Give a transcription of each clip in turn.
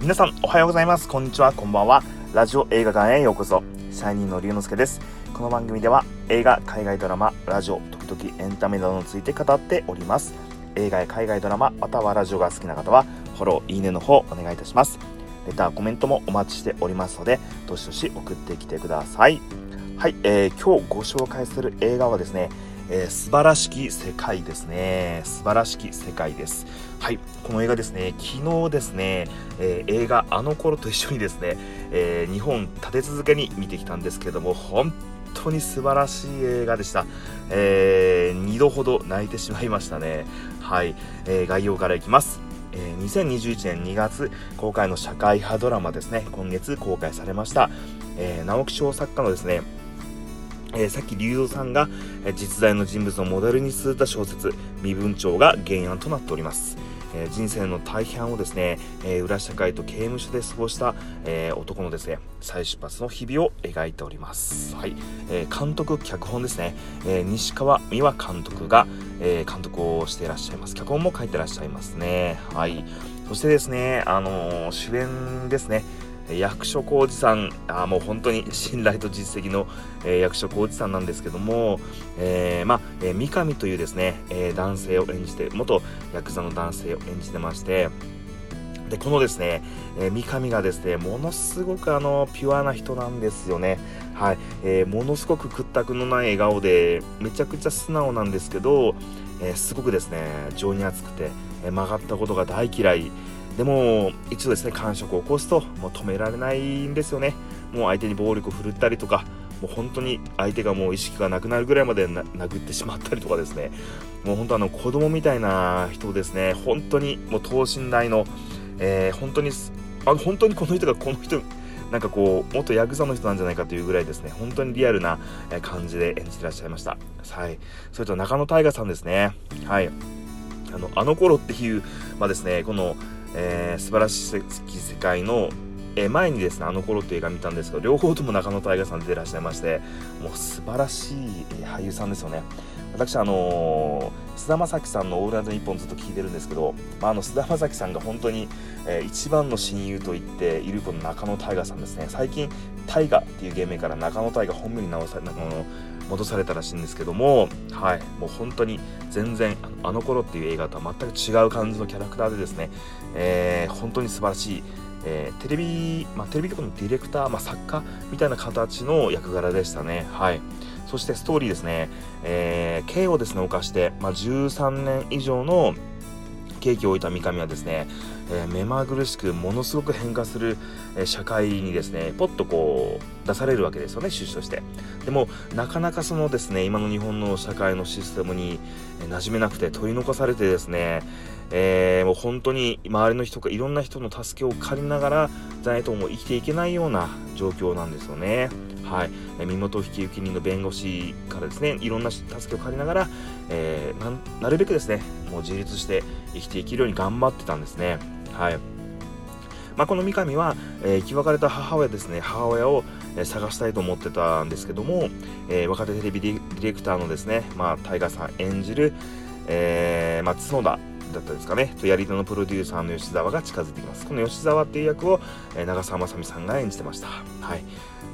皆さんおはようございます。こんにちは。こんばんは。ラジオ映画館へようこそ。シャイニーの龍之介です。この番組では映画海外ドラマラジオ時々エンタメなどについて語っております。映画や海外ドラマまたはラジオが好きな方はフォローいいねの方お願いいたします。レターコメントもお待ちしておりますのでどしどし送ってきてください。はい、えー、今日ご紹介する映画はですねえー、素晴らしき世界ですね。素晴らしき世界です。はい、この映画ですね、昨日ですね、えー、映画あの頃と一緒にですね、えー、日本立て続けに見てきたんですけども、本当に素晴らしい映画でした。えー、2度ほど泣いてしまいましたね。はい、え、概要からいきます。えー、2021年2月公開の社会派ドラマですね、今月公開されました。えー、直木賞作家のですね、えー、さっき龍造さんが、え、実在の人物のモデルに据えた小説「身分帳」が原案となっております、えー、人生の大半をですね、え裏社会と刑務所で過ごした、え男のですね再出発の日々を描いております。はい、えー監督脚本ですね、え西川美和監督が、え監督をしていらっしゃいます。脚本も書いてらっしゃいますね。はい。そしてですねあの主演ですね。役所広司さんあもう本当に 信頼と実績の、えー、役所広司さんなんですけども、えー、まあ、えー、三上というですね、え男性を演じて元ヤクザの男性を演じてましてでこのですね、え三上がですねものすごくあのピュアな人なんですよね。はい、えものすごく屈託のない笑顔でめちゃくちゃ素直なんですけど、えすごくですね情に厚くて、え曲がったことが大嫌い。でも一度ですね感触を起こすともう止められないんですよね。もう相手に暴力を振るったりとかもう本当に相手がもう意識がなくなるぐらいまで殴ってしまったりとかですね。もう本当あの子供みたいな人ですね。本当にもう等身大の、えー、本当にあの本当にこの人がこの人なんかこう元ヤクザの人なんじゃないかというぐらいですね。本当にリアルな感じで演じてらっしゃいました。はい。それと中野大河さんですね。はい。あのあの頃っていうまあですねこのえー、素晴らしき世界の、えー、前にですねあの頃という映画見たんですけど両方とも中野太賀さん出てらっしゃいましてもう素晴らしい、俳優さんですよね。私あの菅田将暉さんの「オールナイトニッポン」ずっと聞いてるんですけど、まあ、あの菅田将暉さんが本当に、えー、一番の親友と言っているこの中野大河さんですね最近大河っていう芸名から中野大河本名に直され中野戻されたらしいんですけども、はい、もう本当に全然あの頃っていう映画とは全く違う感じのキャラクターでですね、えー、本当に素晴らしい、えー、テレビ、まあ、テレビ局のディレクター、まあ、作家みたいな形の役柄でしたね。はい。そしてストーリーですね、えー、刑をですね、犯して、まあ、13年以上の刑期を置いた三上はですね、えー、目まぐるしくものすごく変化する、えー、社会にですねポッとこう出されるわけですよね出所してでもなかなかそのですね今の日本の社会のシステムに、えー、馴染めなくて取り残されてですね、えー、もう本当に周りの人がいろんな人の助けを借りながらじゃないとも生きていけないような状況なんですよね。はい、身元引受人の弁護士からですねいろんな助けを借りながら、えー、なるべくですねもう自立して生きていけるように頑張ってたんですね。はい。まあ、この三上は、えー、生き別れた母親ですね母親を、えー、探したいと思ってたんですけども、えー、若手テレビディレクターのですね、まあ、タイガーさん演じる、えーまあ、角田だったですかねとやり手のプロデューサーの吉沢が近づいてきます。この吉沢っていう役を、えー、長澤まさみさんが演じてました。はい。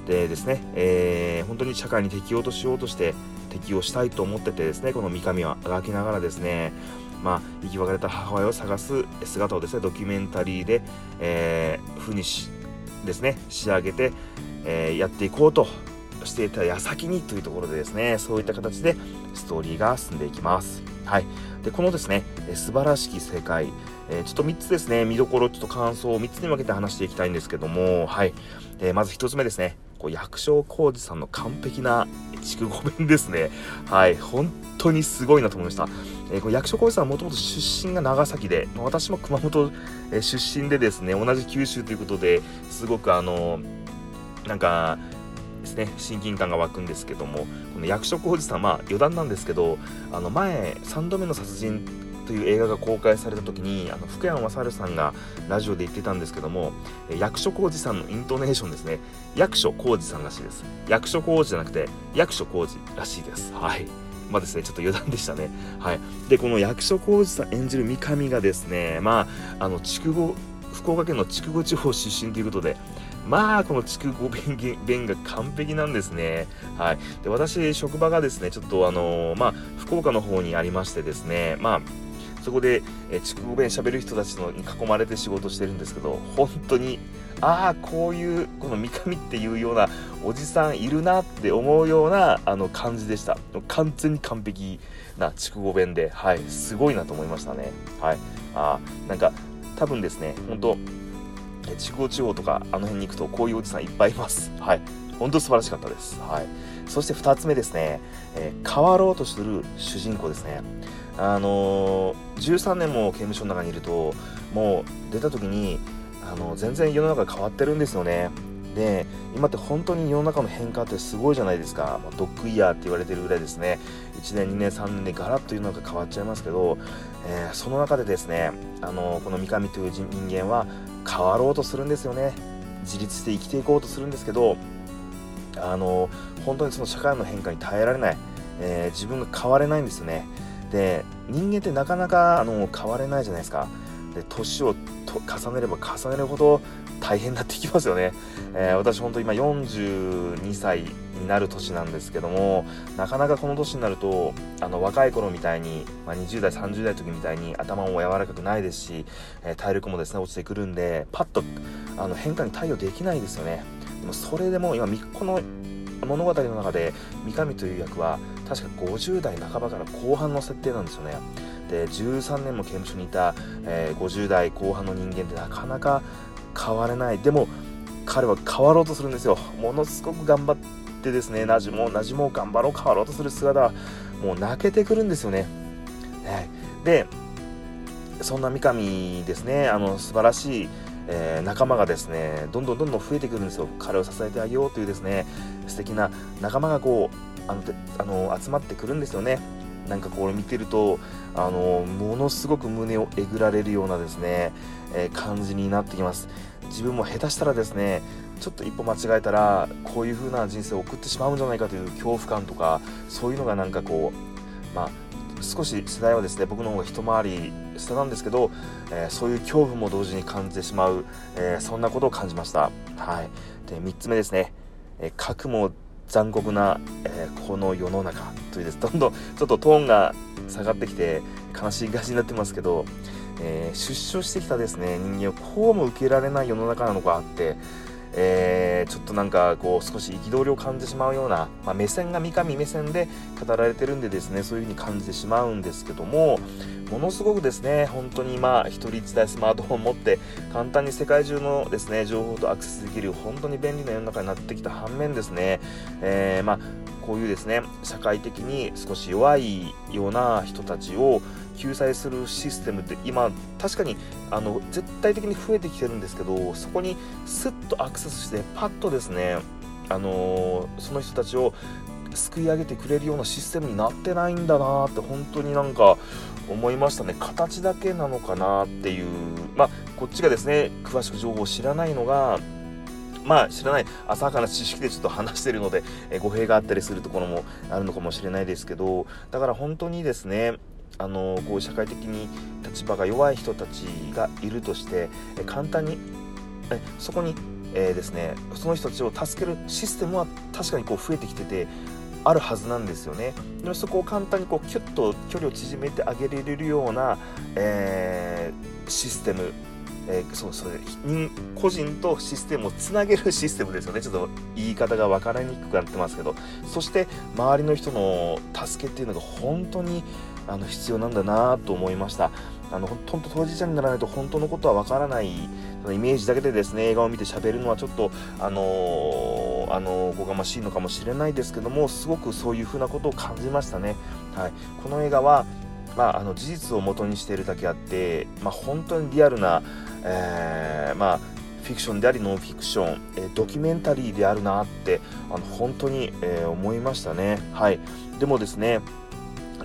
でですね、えー、本当に社会に適応としようとして適応したいと思っててですねこの三上は描きながらですねまあ、生き別れた母親を探す姿をですねドキュメンタリーで、えー、風にしですね仕上げて、えー、やっていこうとしていた矢先にというところでですねそういった形でストーリーが進んでいきます。はい、でこのですね素晴らしき世界、えー、ちょっと3つですね見どころちょっと感想を3つに分けて話していきたいんですけどもはい、えー、まず1つ目ですね。こう役所広司さんの完璧な筑後弁ですね。はい本当にすごいなと思いました、えー、この役所広司さんはもともと出身が長崎で、まあ、私も熊本、え出身でですね同じ九州ということですごくあのなんかですね親近感が湧くんですけどもこの役所広司さんまあ余談なんですけどあの前3度目の殺人という映画が公開された時にあの福山雅治さんがラジオで言ってたんですけども役所広司さんのイントネーションですね。役所広司さんらしいです。役所広司じゃなくて役所広司らしいです。はい。まあですねちょっと余談でしたね。はい。でこの役所広司さん演じる三上がですねまああの筑後福岡県の筑後地方出身ということでまあこの筑後弁弁が完璧なんですね。はい。で私職場がですねちょっとあのまあ福岡の方にありましてですねまあそこで、え筑後弁喋る人たちのに囲まれて仕事してるんですけど本当にああこういうこの三上っていうようなおじさんいるなって思うようなあの感じでした。完全に完璧な筑後弁ではいすごいなと思いましたね。はい。あなんか多分ですね本当筑後地方とかあの辺に行くとこういうおじさんいっぱいいます。はい。本当素晴らしかったです。はい。そして2つ目ですね、えー、変わろうとする主人公ですね。あのー、13年も刑務所の中にいるともう出た時にあの全然世の中変わってるんですよね。で今って本当に世の中の変化ってすごいじゃないですか、まあ、ドッグイヤーって言われてるぐらいですね。1年2年3年でガラッと世の中変わっちゃいますけど、えー、その中でですねあのこの三上という人間は変わろうとするんですよね。自立して生きていこうとするんですけどあの本当にその社会の変化に耐えられない、えー、自分が変われないんですよねで人間ってなかなかあの変われないじゃないですか。で年を重ねれば重ねるほど大変になってきますよね、えー、私本当今42歳になる年なんですけどもなかなかこの年になるとあの若い頃みたいに、まあ、20代30代の時みたいに頭も柔らかくないですし、えー、体力もですね落ちてくるんでパッとあの変化に対応できないですよね。でもそれでも今この物語の中で三上という役は確か50代半ばから後半の設定なんですよね。で13年も刑務所にいた、えー、50代後半の人間ってなかなか変われない。でも彼は変わろうとするんですよ。ものすごく頑張ってですねなじもうなじもう頑張ろう変わろうとする姿はもう泣けてくるんですよね、はい、でそんな三上ですねあの素晴らしいえー、仲間がですねどんどんどんどん増えてくるんですよ。彼を支えてあげようというですね素敵な仲間がこうあのあの集まってくるんですよね。なんかこれ見てるとあのものすごく胸をえぐられるようなですね、えー、感じになってきます。自分も下手したらですねちょっと一歩間違えたらこういう風な人生を送ってしまうんじゃないかという恐怖感とかそういうのがなんかこうまあ少し世代はですね僕の方が一回り下なんですけど、えー、そういう恐怖も同時に感じてしまう、えー、そんなことを感じました。はい、で3つ目ですね、えー、核も残酷な、えこの世の中というです。どんどんちょっとトーンが下がってきて悲しい感じになってますけど、え出所してきたですね人間をこうも受けられない世の中なのかあってえー、ちょっとなんかこう少し憤りを感じてしまうような、まあ、目線が三上目線で語られてるんでですねそういう風に感じてしまうんですけどもものすごくですね本当にまあ一人一台スマートフォン持って簡単に世界中のですね情報とアクセスできる本当に便利な世の中になってきた反面ですね、えー、まあこういうですね社会的に少し弱いような人たちを救済するシステムって今確かにあの絶対的に増えてきてるんですけどそこにスッとアクセスしてパッとですねあのー、その人たちを救い上げてくれるようなシステムになってないんだなって本当になんか思いましたね。形だけなのかなっていう。まあこっちがですね詳しく情報を知らないのがまあ知らない浅はかな知識でちょっと話してるので、え語弊があったりするところもあるのかもしれないですけどだから本当にですねあのこう社会的に立場が弱い人たちがいるとしてえ簡単にえそこに、えー、ですねその人たちを助けるシステムは確かにこう増えてきててあるはずなんですよね。でもそこを簡単にこうキュッと距離を縮めてあげれるような、えー、システムえー、そうそう個人とシステムをつなげるシステムですよね。ちょっと言い方が分からにくくなってますけど。そして周りの人の助けっていうのが本当にあの必要なんだなと思いました。あの本当当事者にならないと本当のことは分からないイメージだけでですね映画を見て喋るのはちょっとあのー、あのー、おがましいのかもしれないですけどもすごくそういうふうなことを感じましたね、はい、この映画はまあ、あの事実をもとにしているだけあって、まあ、本当にリアルな、えー、まあ、フィクションでありノンフィクション、えドキュメンタリーであるなってあの本当に、えー、思いましたね。はい、でもですね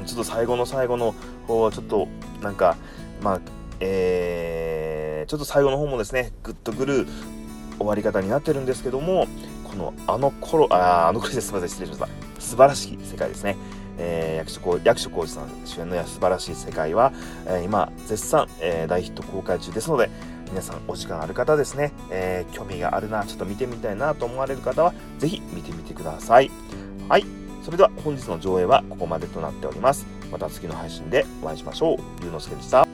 ちょっと最後の最後の方ちょっとなんかまあえー、ちょっと最後の方もですねグッとくる終わり方になってるんですけどもこのあの頃ああの頃です。すみません失礼しました。素晴らしい世界ですね、えー、役所役所広司さん主演の素晴らしい世界は、えー、今絶賛、えー、大ヒット公開中ですので、皆さんお時間ある方ですね、えー、興味があるな、ちょっと見てみたいなと思われる方は、ぜひ見てみてください。はい。それでは本日の上映はここまでとなっております。また次の配信でお会いしましょう。龍之介でした。